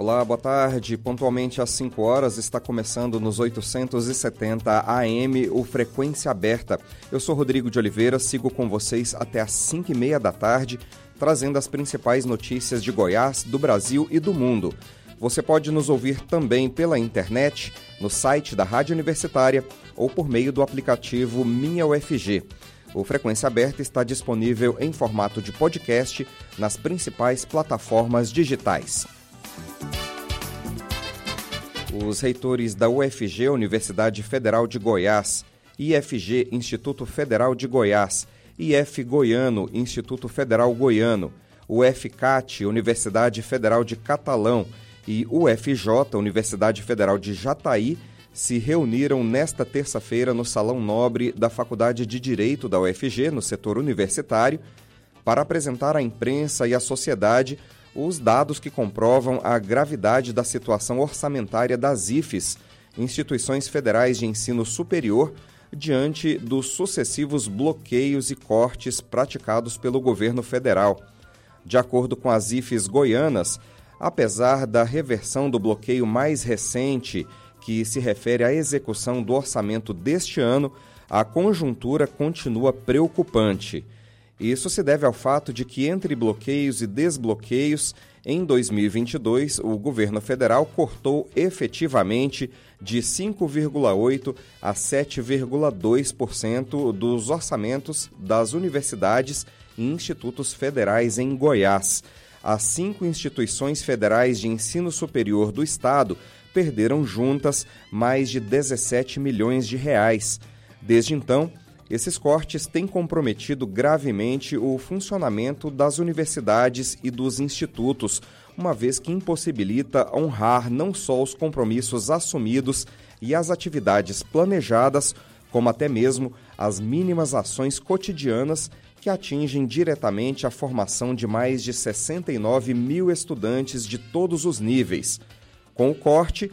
Olá, boa tarde. Pontualmente às 5 horas está começando nos 870 AM o Frequência Aberta. Eu sou Rodrigo de Oliveira, sigo com vocês até às 5 e meia da tarde, trazendo as principais notícias de Goiás, do Brasil e do mundo. Você pode nos ouvir também pela internet, no site da Rádio Universitária ou por meio do aplicativo Minha UFG. O Frequência Aberta está disponível em formato de podcast nas principais plataformas digitais. Os reitores da UFG, Universidade Federal de Goiás, IFG, Instituto Federal de Goiás, IF Goiano, Instituto Federal Goiano, UFCAT, Universidade Federal de Catalão e UFJ, Universidade Federal de Jataí, se reuniram nesta terça-feira no Salão Nobre da Faculdade de Direito da UFG, no setor universitário, para apresentar à imprensa e à sociedade os dados que comprovam a gravidade da situação orçamentária das IFES, instituições federais de ensino superior, diante dos sucessivos bloqueios e cortes praticados pelo governo federal. De acordo com as IFES goianas, apesar da reversão do bloqueio mais recente, que se refere à execução do orçamento deste ano, a conjuntura continua preocupante. Isso se deve ao fato de que, entre bloqueios e desbloqueios, em 2022, o governo federal cortou efetivamente de 5,8% a 7,2% dos orçamentos das universidades e institutos federais em Goiás. As cinco instituições federais de ensino superior do Estado perderam juntas mais de 17 milhões de reais. Desde então, esses cortes têm comprometido gravemente o funcionamento das universidades e dos institutos, uma vez que impossibilita honrar não só os compromissos assumidos e as atividades planejadas, como até mesmo as mínimas ações cotidianas que atingem diretamente a formação de mais de 69 mil estudantes de todos os níveis. Com o corte,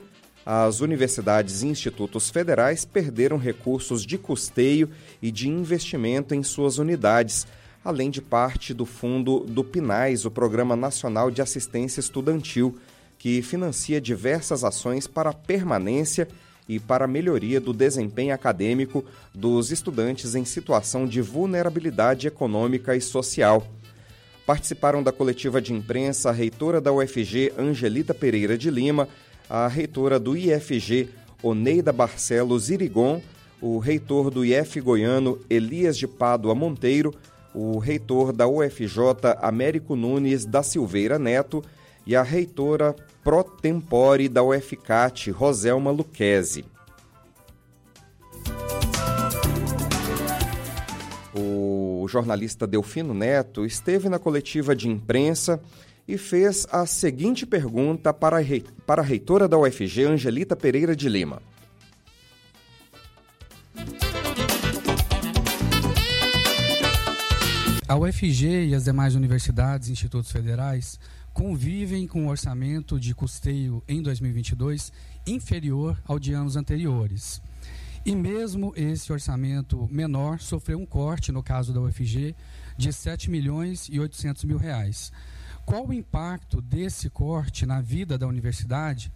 as universidades e institutos federais perderam recursos de custeio e de investimento em suas unidades, além de parte do fundo do PNAES, o Programa Nacional de Assistência Estudantil, que financia diversas ações para a permanência e para a melhoria do desempenho acadêmico dos estudantes em situação de vulnerabilidade econômica e social. Participaram da coletiva de imprensa a reitora da UFG, Angelita Pereira de Lima, a reitora do IFG, Oneida Barcelos Irigon, o reitor do IF Goiano, Elias de Pádua Monteiro, o reitor da UFJ, Américo Nunes da Silveira Neto, e a reitora pro tempore da UFCAT, Roselma Luquezzi. O jornalista Delfino Neto esteve na coletiva de imprensa e fez a seguinte pergunta para a, reitora da UFG, Angelita Pereira de Lima. A UFG e as demais universidades e institutos federais convivem com um orçamento de custeio em 2022 inferior ao de anos anteriores. E mesmo esse orçamento menor sofreu um corte, no caso da UFG, de 7 milhões e 800 mil reais. Qual o impacto desse corte na vida da universidade,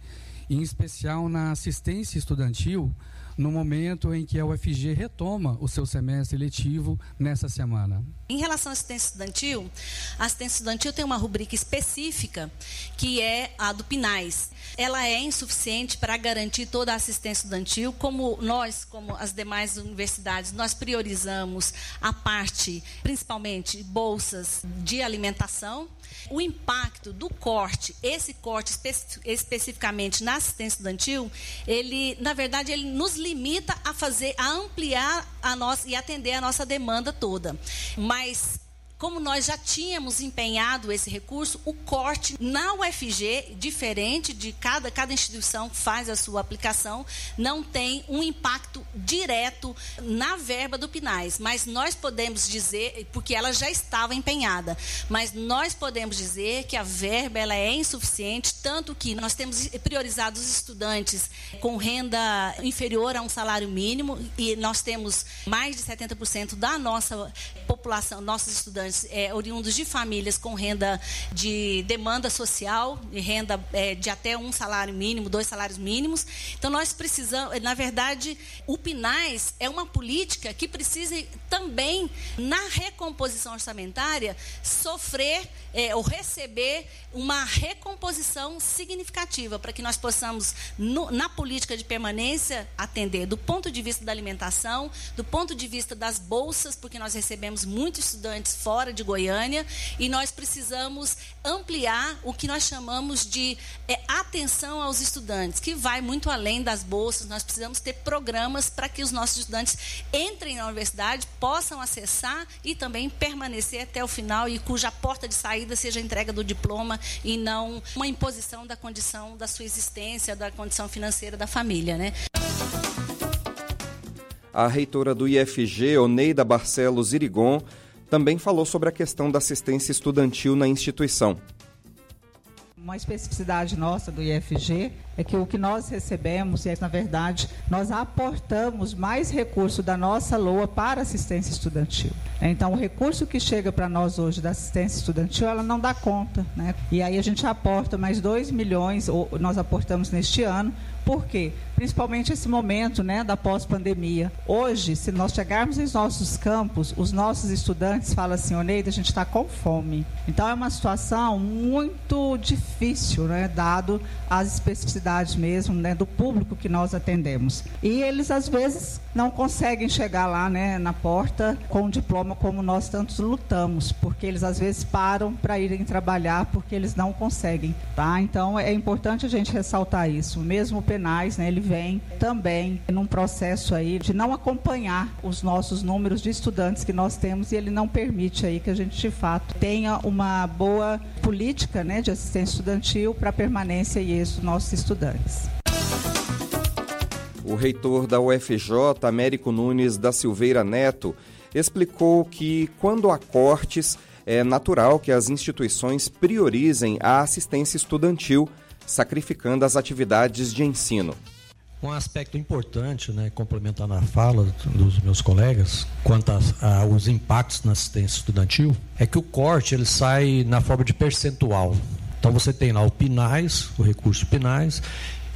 em especial na assistência estudantil, no momento em que a UFG retoma o seu semestre letivo nessa semana? Em relação à assistência estudantil, a assistência estudantil tem uma rubrica específica que é a do PINAIS. Ela é insuficiente para garantir toda a assistência estudantil, como nós, como as demais universidades, nós priorizamos a parte, principalmente bolsas de alimentação. O impacto do corte, esse corte espe especificamente na assistência estudantil, ele, na verdade, ele nos limita a fazer, a ampliar a nossa e atender a nossa demanda toda. Mas como nós já tínhamos empenhado esse recurso, o corte na UFG, diferente de cada, cada instituição faz a sua aplicação, não tem um impacto direto na verba do PINAIS. Mas nós podemos dizer, porque ela já estava empenhada, mas nós podemos dizer que a verba ela é insuficiente, tanto que nós temos priorizado os estudantes com renda inferior a um salário mínimo e nós temos mais de 70% da nossa população, nossos estudantes é, oriundos de famílias com renda de demanda social, de renda é, de até um salário mínimo, dois salários mínimos. Então nós precisamos, na verdade, o PINAIS é uma política que precisa também, na recomposição orçamentária, sofrer é, ou receber uma recomposição significativa para que nós possamos, no, na política de permanência, atender do ponto de vista da alimentação, do ponto de vista das bolsas, porque nós recebemos muitos estudantes fora de Goiânia e nós precisamos ampliar o que nós chamamos de é, atenção aos estudantes, que vai muito além das bolsas. Nós precisamos ter programas para que os nossos estudantes entrem na universidade, possam acessar e também permanecer até o final e cuja porta de saída seja a entrega do diploma e não uma imposição da condição da sua existência, da condição financeira da família, né? A reitora do IFG, Oneida Barcelos Irigon, também falou sobre a questão da assistência estudantil na instituição. Uma especificidade nossa do IFG é que o que nós recebemos, é na verdade, nós aportamos mais recurso da nossa LOA para assistência estudantil. Então, o recurso que chega para nós hoje da assistência estudantil, ela não dá conta. Né? E aí a gente aporta mais 2 milhões, ou nós aportamos neste ano, por quê? Principalmente esse momento né, da pós-pandemia. Hoje, se nós chegarmos em nossos campos, os nossos estudantes falam assim, Oneida, a gente está com fome. Então é uma situação muito difícil, né, dado as especificidades mesmo né, do público que nós atendemos. E eles, às vezes, não conseguem chegar lá né, na porta com o diploma como nós tantos lutamos, porque eles, às vezes, param para irem trabalhar porque eles não conseguem. Tá? Então é importante a gente ressaltar isso. Mesmo penais, né, ele vem também num processo aí de não acompanhar os nossos números de estudantes que nós temos e ele não permite aí que a gente de fato tenha uma boa política, né, de assistência estudantil para permanência e êxito dos nossos estudantes. O reitor da UFJ, Américo Nunes da Silveira Neto, explicou que quando há cortes, é natural que as instituições priorizem a assistência estudantil sacrificando as atividades de ensino. Um aspecto importante, né, complementando a fala dos meus colegas, quanto aos impactos na assistência estudantil, é que o corte ele sai na forma de percentual. Então você tem lá o PINAIS, o recurso PINAIS,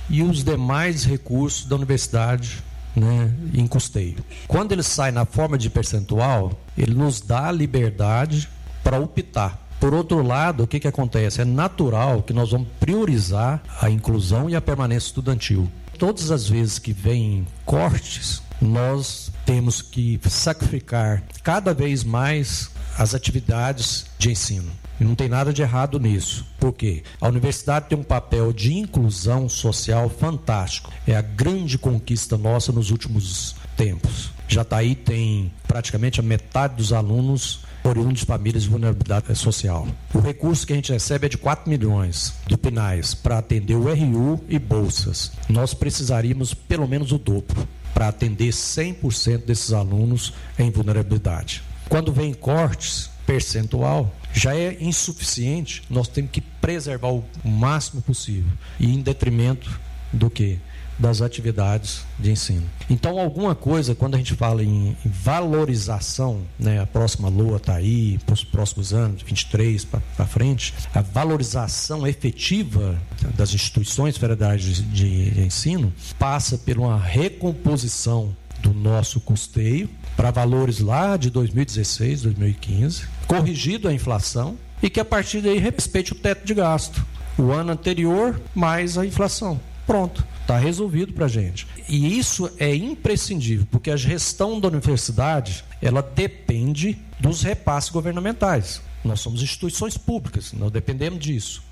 e os demais recursos da universidade né, em custeio. Quando ele sai na forma de percentual, ele nos dá liberdade para optar por outro lado, o que, que acontece? É natural que nós vamos priorizar a inclusão e a permanência estudantil. Todas as vezes que vem cortes, nós temos que sacrificar cada vez mais as atividades de ensino. E não tem nada de errado nisso. Por quê? A universidade tem um papel de inclusão social fantástico. É a grande conquista nossa nos últimos tempos. Jataí tem praticamente a metade dos alunos oriundos de famílias de vulnerabilidade social. O recurso que a gente recebe é de 4 milhões do PINAIS para atender o RU e bolsas. Nós precisaríamos pelo menos o dobro para atender 100% desses alunos em vulnerabilidade. Quando vem cortes percentual, já é insuficiente, nós temos que preservar o máximo possível e em detrimento do que? Das atividades de ensino. Então, alguma coisa, quando a gente fala em, valorização, né, a próxima LOA está aí, para os próximos anos, 23 para frente, a valorização efetiva das instituições federais de, de ensino passa por uma recomposição do nosso custeio para valores lá de 2016, 2015, corrigido a inflação e que a partir daí respeite o teto de gasto. O ano anterior mais a inflação. Pronto. Está resolvido para a gente. E isso é imprescindível, porque a gestão da universidade ela depende dos repasses governamentais. Nós somos instituições públicas, nós dependemos disso.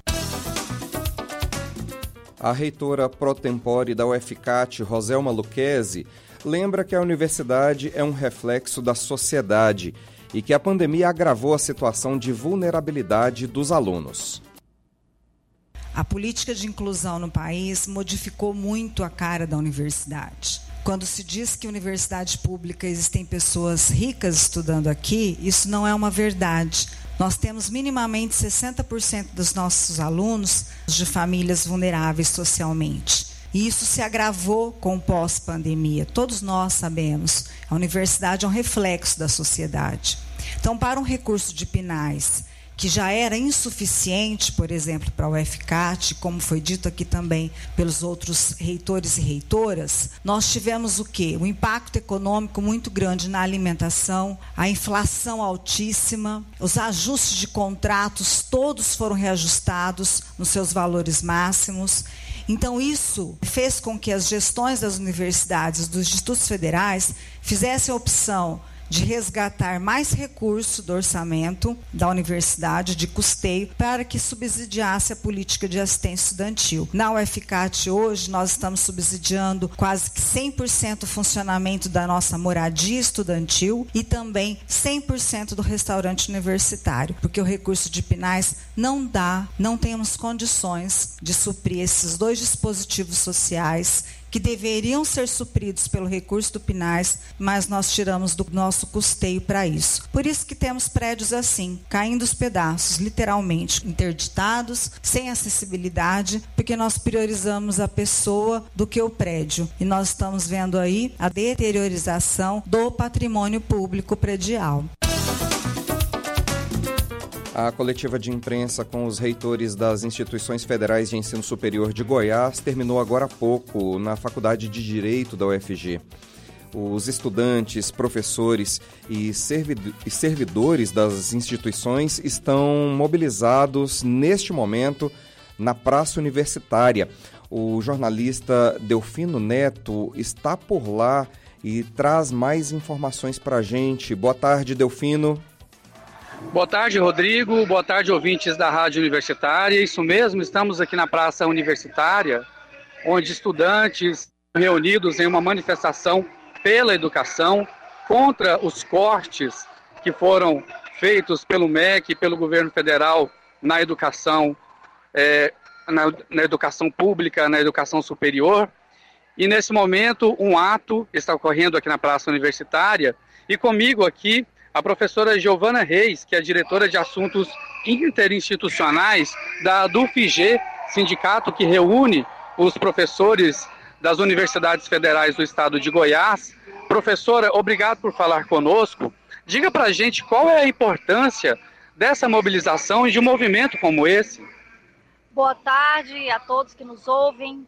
A reitora pro tempore da UFCAT, Roselma Luquezzi, lembra que a universidade é um reflexo da sociedade e que a pandemia agravou a situação de vulnerabilidade dos alunos. A política de inclusão no país modificou muito a cara da universidade. Quando se diz que universidade pública existem pessoas ricas estudando aqui, isso não é uma verdade. Nós temos minimamente 60% dos nossos alunos de famílias vulneráveis socialmente. E isso se agravou com o pós-pandemia. Todos nós sabemos. A universidade é um reflexo da sociedade. Então, para um recurso de PINAIS que já era insuficiente, por exemplo, para o FCAT, como foi dito aqui também pelos outros reitores e reitoras, nós tivemos o quê? Um impacto econômico muito grande na alimentação, a inflação altíssima, os ajustes de contratos todos foram reajustados nos seus valores máximos. Então, isso fez com que as gestões das universidades, dos institutos federais, fizessem a opção de resgatar mais recurso do orçamento da universidade de custeio para que subsidiasse a política de assistência estudantil. Na UFCAT hoje nós estamos subsidiando quase que 100% o funcionamento da nossa moradia estudantil e também 100% do restaurante universitário, porque o recurso de Pinais não dá, não temos condições de suprir esses dois dispositivos sociais que deveriam ser supridos pelo recurso do Pinais, mas nós tiramos do nosso custeio para isso. Por isso que temos prédios assim, caindo os pedaços, literalmente, interditados, sem acessibilidade, porque nós priorizamos a pessoa do que o prédio. E nós estamos vendo aí a deteriorização do patrimônio público predial. A coletiva de imprensa com os reitores das instituições federais de ensino superior de Goiás terminou agora há pouco na Faculdade de Direito da UFG. Os estudantes, professores e servidores das instituições estão mobilizados neste momento na Praça Universitária. O jornalista Delfino Neto está por lá e traz mais informações para a gente. Boa tarde, Delfino. Boa tarde, Rodrigo. Boa tarde, ouvintes da Rádio Universitária. Isso mesmo, estamos aqui na Praça Universitária, onde estudantes reunidos em uma manifestação pela educação contra os cortes que foram feitos pelo MEC e pelo governo federal na educação, é, na, na educação pública, na educação superior. E nesse momento, um ato está ocorrendo aqui na Praça Universitária. E comigo aqui a professora Giovana Reis, que é diretora de assuntos interinstitucionais da DUFG, sindicato que reúne os professores das universidades federais do estado de Goiás. Professora, obrigado por falar conosco. Diga para a gente qual é a importância dessa mobilização e de um movimento como esse. Boa tarde a todos que nos ouvem.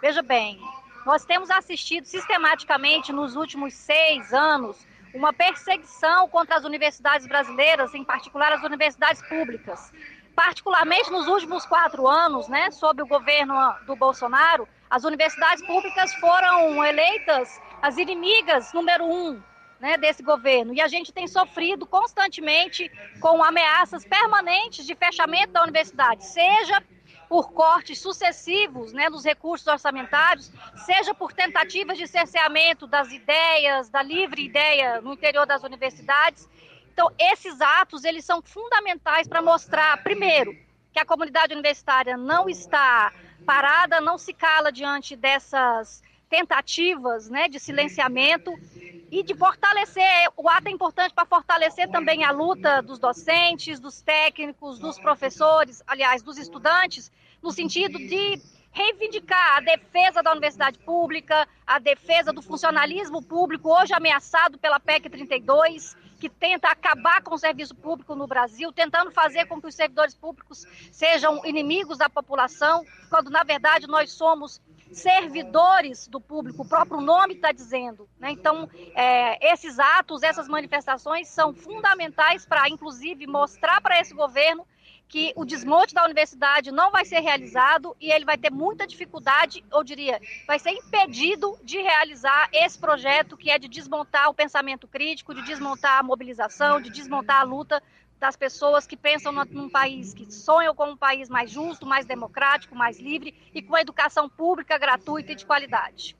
Veja bem, nós temos assistido sistematicamente nos últimos seis anos uma perseguição contra as universidades brasileiras, em particular as universidades públicas. Particularmente nos últimos quatro anos, né, sob o governo do Bolsonaro, as universidades públicas foram eleitas as inimigas número um né, desse governo. E a gente tem sofrido constantemente com ameaças permanentes de fechamento da universidade, seja por cortes sucessivos né, nos recursos orçamentários, seja por tentativas de cerceamento das ideias, da livre ideia no interior das universidades. Então, esses atos, eles são fundamentais para mostrar, primeiro, que a comunidade universitária não está parada, não se cala diante dessas tentativas né, de silenciamento e de fortalecer. O ato é importante para fortalecer também a luta dos docentes, dos técnicos, dos professores, aliás, dos estudantes, no sentido de reivindicar a defesa da universidade pública, a defesa do funcionalismo público, hoje ameaçado pela PEC 32, que tenta acabar com o serviço público no Brasil, tentando fazer com que os servidores públicos sejam inimigos da população, quando na verdade nós somos servidores do público, o próprio nome está dizendo. Né? Então, é, esses atos, essas manifestações são fundamentais para, inclusive, mostrar para esse governo que o desmonte da universidade não vai ser realizado e ele vai ter muita dificuldade, eu diria, vai ser impedido de realizar esse projeto que é de desmontar o pensamento crítico, de desmontar a mobilização, de desmontar a luta das pessoas que pensam num país que sonham com um país mais justo, mais democrático, mais livre e com educação pública gratuita e de qualidade.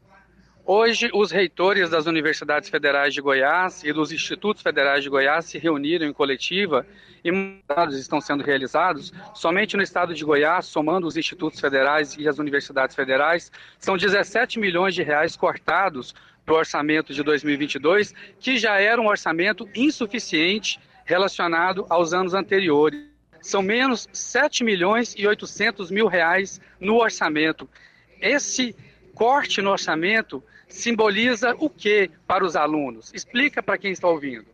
Hoje, os reitores das universidades federais de Goiás e dos institutos federais de Goiás se reuniram em coletiva e dados estão sendo realizados. Somente no estado de Goiás, somando os institutos federais e as universidades federais, são 17 milhões de reais cortados para o orçamento de 2022, que já era um orçamento insuficiente relacionado aos anos anteriores. São menos 7 milhões e 800 mil reais no orçamento. Esse corte no orçamento simboliza o que para os alunos? Explica para quem está ouvindo.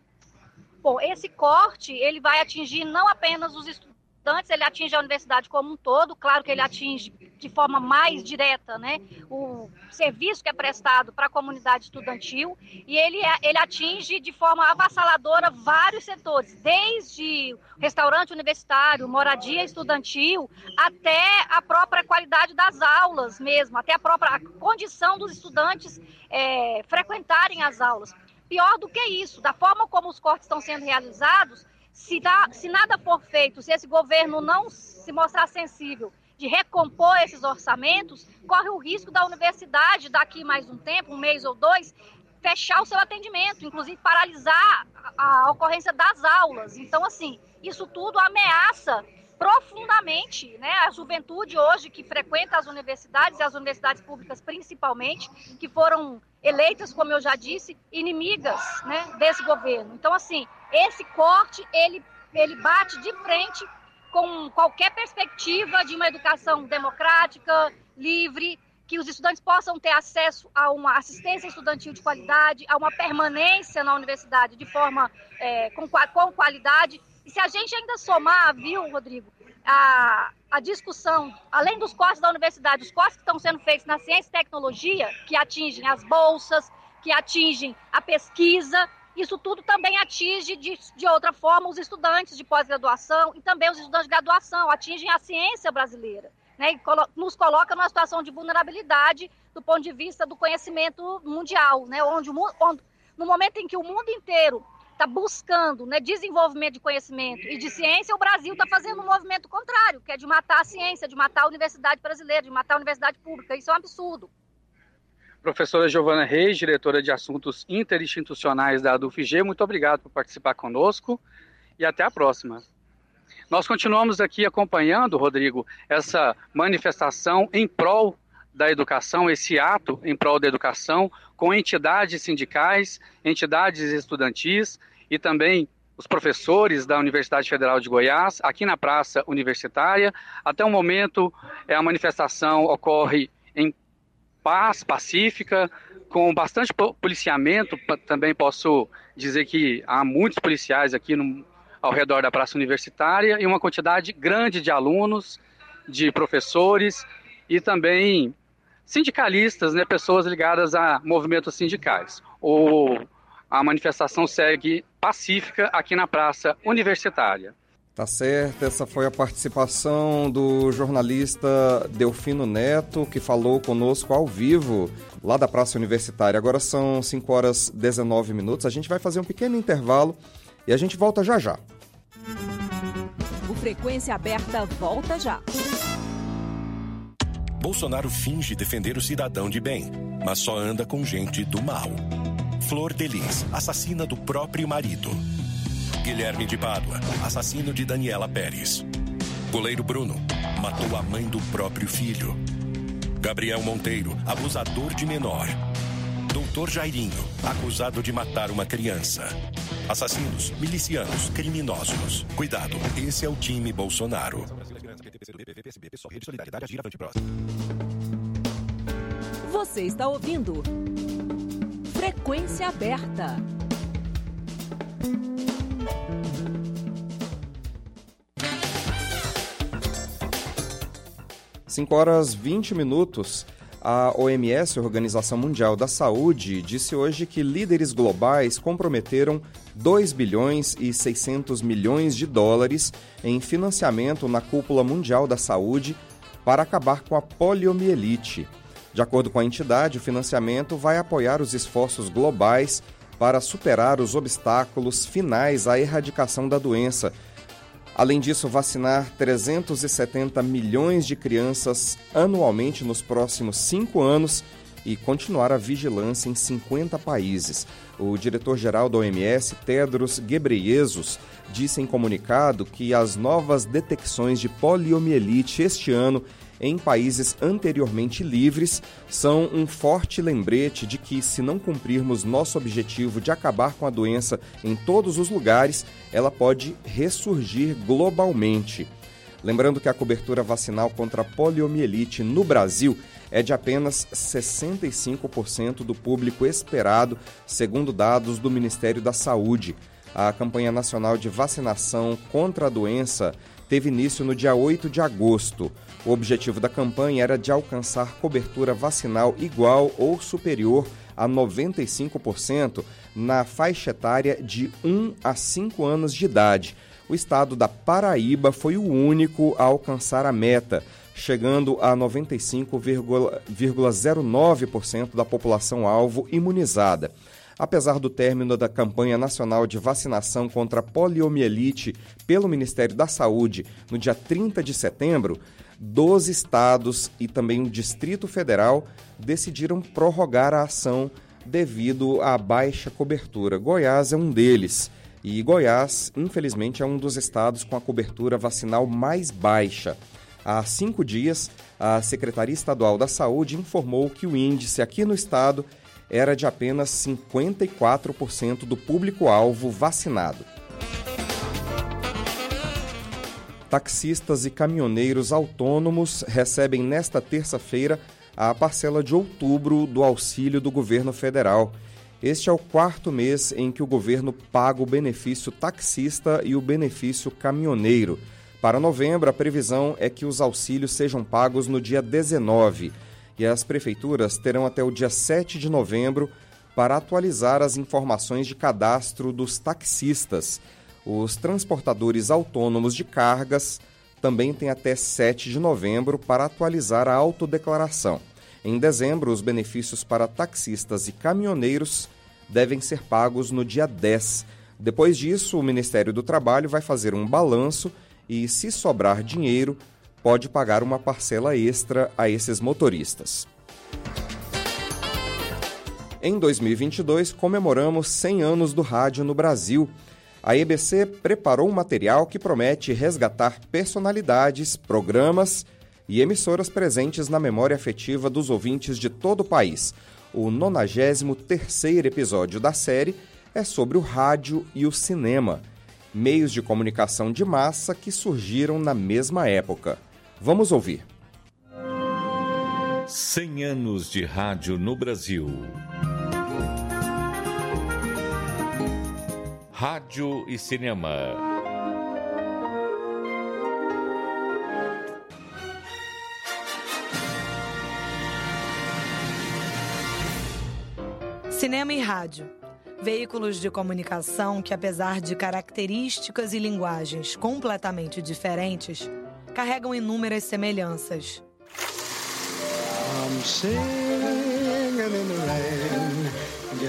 Bom, esse corte ele vai atingir não apenas os estudantes estudantes, ele atinge a universidade como um todo, claro que ele atinge de forma mais direta né, o serviço que é prestado para a comunidade estudantil, e ele, ele atinge de forma avassaladora vários setores, desde restaurante universitário, moradia estudantil, até a própria qualidade das aulas mesmo, até a própria condição dos estudantes é, frequentarem as aulas. Pior do que isso, da forma como os cortes estão sendo realizados, se, dá, se nada for feito, se esse governo não se mostrar sensível de recompor esses orçamentos, corre o risco da universidade, daqui mais um tempo, um mês ou dois, fechar o seu atendimento, inclusive paralisar a, ocorrência das aulas. Então, assim, isso tudo ameaça profundamente né, a juventude hoje que frequenta as universidades e as universidades públicas principalmente, que foram eleitas, como eu já disse, inimigas né, desse governo. Então, assim, esse corte, ele, ele bate de frente com qualquer perspectiva de uma educação democrática, livre, que os estudantes possam ter acesso a uma assistência estudantil de qualidade, a uma permanência na universidade de forma é, com, com qualidade. E se a gente ainda somar, viu, Rodrigo, a, a discussão, além dos cortes da universidade, os cortes que estão sendo feitos na ciência e tecnologia, que atingem as bolsas, que atingem a pesquisa, isso tudo também atinge de, de outra forma os estudantes de pós-graduação e também os estudantes de graduação, atingem a ciência brasileira. Né, e colo nos coloca numa situação de vulnerabilidade do ponto de vista do conhecimento mundial, né, onde, onde no momento em que o mundo inteiro está buscando né, desenvolvimento de conhecimento e de ciência, o Brasil está fazendo um movimento contrário, que é de matar a ciência, de matar a universidade brasileira, de matar a universidade pública. Isso é um absurdo. Professora Giovana Reis, diretora de Assuntos Interinstitucionais da ADUFG, muito obrigado por participar conosco e até a próxima. Nós continuamos aqui acompanhando, Rodrigo, essa manifestação em prol da educação, esse ato em prol da educação, com entidades sindicais, entidades estudantis e também os professores da Universidade Federal de Goiás, aqui na Praça Universitária. Até o momento, é, a manifestação ocorre paz, pacífica, com bastante policiamento. Também posso dizer que há muitos policiais aqui no, ao redor da Praça Universitária e uma quantidade grande de alunos, de professores e também sindicalistas, né, pessoas ligadas a movimentos sindicais. O, a manifestação segue pacífica aqui na Praça Universitária. Tá certo, essa foi a participação do jornalista Delfino Neto, que falou conosco ao vivo lá da Praça Universitária. Agora são 5 horas 19 minutos. A gente vai fazer um pequeno intervalo e a gente volta já já. O Frequência Aberta volta já. Bolsonaro finge defender o cidadão de bem, mas só anda com gente do mal. Flor Delis, assassina do próprio marido. Guilherme de Pádua, assassino de Daniela Pérez. Goleiro Bruno, matou a mãe do próprio filho. Gabriel Monteiro, abusador de menor. Doutor Jairinho, acusado de matar uma criança. Assassinos, milicianos, criminosos. Cuidado, esse é o time Bolsonaro. Você está ouvindo Frequência Aberta. Cinco horas 20 minutos. A OMS, Organização Mundial da Saúde, disse hoje que líderes globais comprometeram 2 bilhões e 600 milhões de dólares em financiamento na cúpula mundial da saúde para acabar com a poliomielite. De acordo com a entidade, o financiamento vai apoiar os esforços globais para superar os obstáculos finais à erradicação da doença, Além disso, vacinar 370 milhões de crianças anualmente nos próximos cinco anos e continuar a vigilância em 50 países. O diretor-geral da OMS, Tedros Ghebreyesus, disse em comunicado que as novas detecções de poliomielite este ano em países anteriormente livres são um forte lembrete de que, se não cumprirmos nosso objetivo de acabar com a doença em todos os lugares, ela pode ressurgir globalmente. Lembrando que a cobertura vacinal contra a poliomielite no Brasil é de apenas 65% do público esperado, segundo dados do Ministério da Saúde. A campanha nacional de vacinação contra a doença teve início no dia 8 de agosto. O objetivo da campanha era de alcançar cobertura vacinal igual ou superior a 95% na faixa etária de 1 a 5 anos de idade. O estado da Paraíba foi o único a alcançar a meta, chegando a 95,09% da população alvo imunizada. Apesar do término da campanha nacional de vacinação contra a poliomielite pelo Ministério da Saúde no dia 30 de setembro, 12 estados e também o Distrito Federal decidiram prorrogar a ação devido à baixa cobertura. Goiás é um deles. E Goiás, infelizmente, é um dos estados com a cobertura vacinal mais baixa. Há cinco dias, a Secretaria Estadual da Saúde informou que o índice aqui no estado era de apenas 54% do público-alvo vacinado. taxistas e caminhoneiros autônomos recebem nesta terça-feira a parcela de outubro do auxílio do governo federal. Este é o quarto mês em que o governo paga o benefício taxista e o benefício caminhoneiro. Para novembro, a previsão é que os auxílios sejam pagos no dia 19 e as prefeituras terão até o dia 7 de novembro para atualizar as informações de cadastro dos taxistas. Os transportadores autônomos de cargas também têm até 7 de novembro para atualizar a autodeclaração. Em dezembro, os benefícios para taxistas e caminhoneiros devem ser pagos no dia 10. Depois disso, o Ministério do Trabalho vai fazer um balanço e, se sobrar dinheiro, pode pagar uma parcela extra a esses motoristas. Em 2022, comemoramos 100 anos do rádio no Brasil a EBC preparou um material que promete resgatar personalidades, programas e emissoras presentes na memória afetiva dos ouvintes de todo o país. O 93º episódio da série é sobre o rádio e o cinema, meios de comunicação de massa que surgiram na mesma época. Vamos ouvir. 100 anos de rádio no Brasil. Rádio e Cinema. Cinema e rádio. Veículos de comunicação que, apesar de características e linguagens completamente diferentes, carregam inúmeras semelhanças.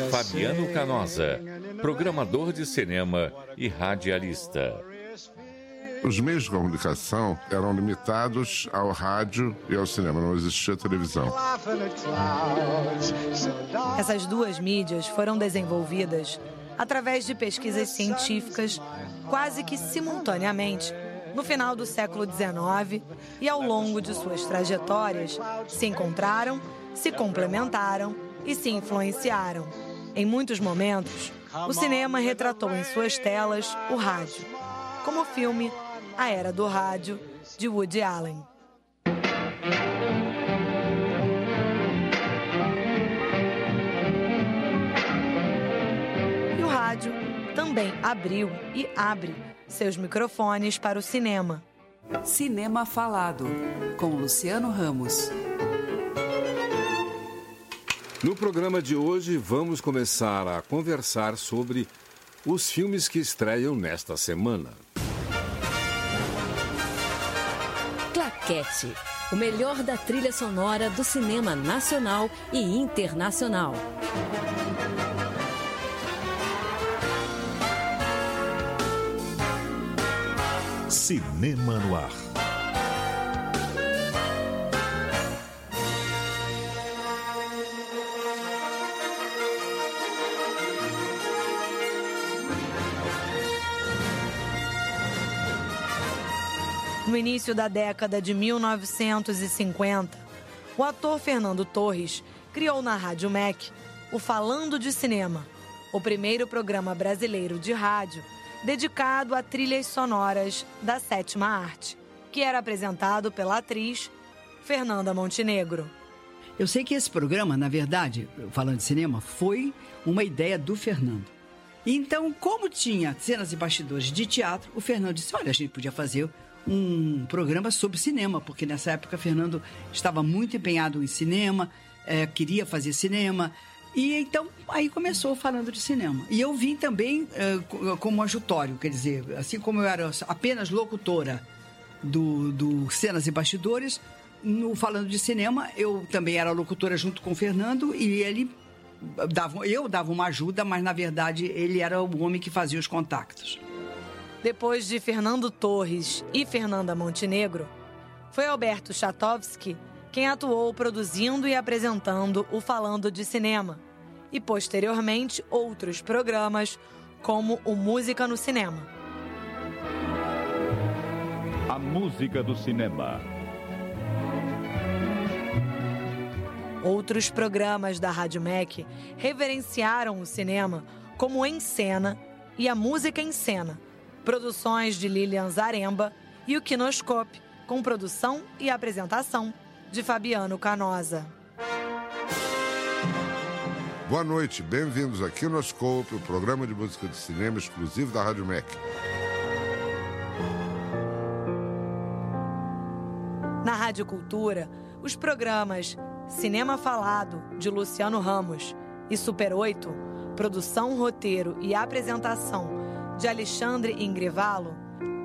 Fabiano Canosa programador de cinema e radialista. Os meios de comunicação eram limitados ao rádio e ao cinema, não existia televisão. Essas duas mídias foram desenvolvidas através de pesquisas científicas quase que simultaneamente no final do século XIX e ao longo de suas trajetórias se encontraram, se complementaram e se influenciaram. Em muitos momentos, o cinema retratou em suas telas o rádio, como o filme A Era do Rádio, de Woody Allen. Também abriu e abre seus microfones para o cinema. Cinema Falado, com Luciano Ramos. No programa de hoje, vamos começar a conversar sobre os filmes que estreiam nesta semana. Claquete o melhor da trilha sonora do cinema nacional e internacional. Cinema no Ar. No início da década de 1950, o ator Fernando Torres criou na Rádio MEC o Falando de Cinema, o primeiro programa brasileiro de rádio dedicado a trilhas sonoras da sétima arte, que era apresentado pela atriz Fernanda Montenegro. Eu sei que esse programa, na verdade, falando de cinema, foi uma ideia do Fernando. Então, como tinha cenas e bastidores de teatro, o Fernando disse: Olha, a gente podia fazer um programa sobre cinema, porque nessa época Fernando estava muito empenhado em cinema, é, queria fazer cinema. E então aí começou falando de cinema. E eu vim também é, como ajutório, quer dizer, assim como eu era apenas locutora do, do Cenas e Bastidores, no Falando de Cinema, eu também era locutora junto com o Fernando e ele dava, eu dava uma ajuda, mas na verdade ele era o homem que fazia os contatos. Depois de Fernando Torres e Fernanda Montenegro, foi Alberto Chatovski quem atuou produzindo e apresentando o Falando de Cinema e posteriormente outros programas como o Música no Cinema. A música do cinema. Outros programas da Rádio MEC reverenciaram o cinema como Em Cena e a Música em Cena, produções de Lilian Zaremba e o Kinoscope, com produção e apresentação de Fabiano Canosa. Boa noite, bem-vindos ao Kinoscope, o programa de música de cinema exclusivo da Rádio MEC. Na Rádio Cultura, os programas Cinema Falado, de Luciano Ramos, e Super 8, produção, roteiro e apresentação de Alexandre Ingrevalo,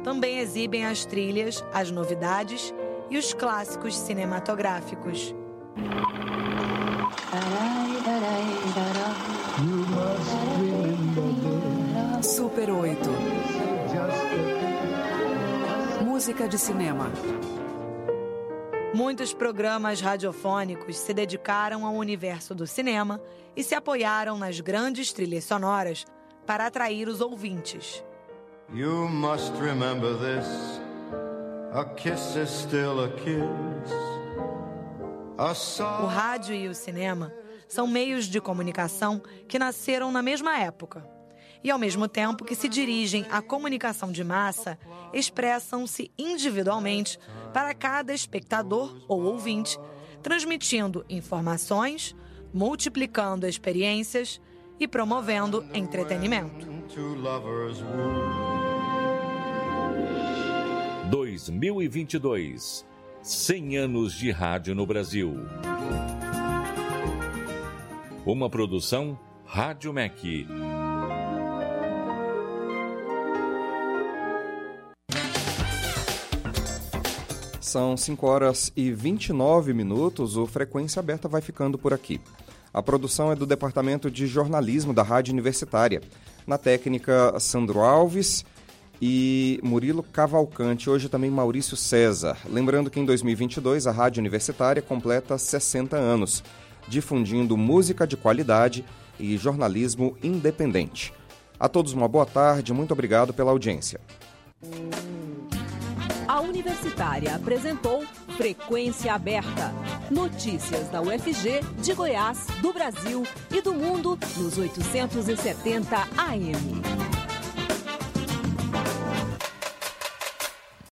também exibem as trilhas, as novidades e os clássicos cinematográficos. Super 8 Música de cinema. Muitos programas radiofônicos se dedicaram ao universo do cinema e se apoiaram nas grandes trilhas sonoras para atrair os ouvintes. You must remember this. O rádio e o cinema são meios de comunicação que nasceram na mesma época. E, ao mesmo tempo que se dirigem à comunicação de massa, expressam-se individualmente para cada espectador ou ouvinte, transmitindo informações, multiplicando experiências e promovendo entretenimento. 2022 100 anos de rádio no Brasil. Uma produção Rádio MEC. São 5 horas e 29 minutos. O Frequência Aberta vai ficando por aqui. A produção é do Departamento de Jornalismo da Rádio Universitária. Na técnica, Sandro Alves e Murilo Cavalcante. Hoje também Maurício César. Lembrando que em 2022 a Rádio Universitária completa 60 anos, difundindo música de qualidade e jornalismo independente. A todos uma boa tarde, muito obrigado pela audiência. A Universitária apresentou Frequência Aberta. Notícias da UFG, de Goiás, do Brasil e do mundo nos 870 AM.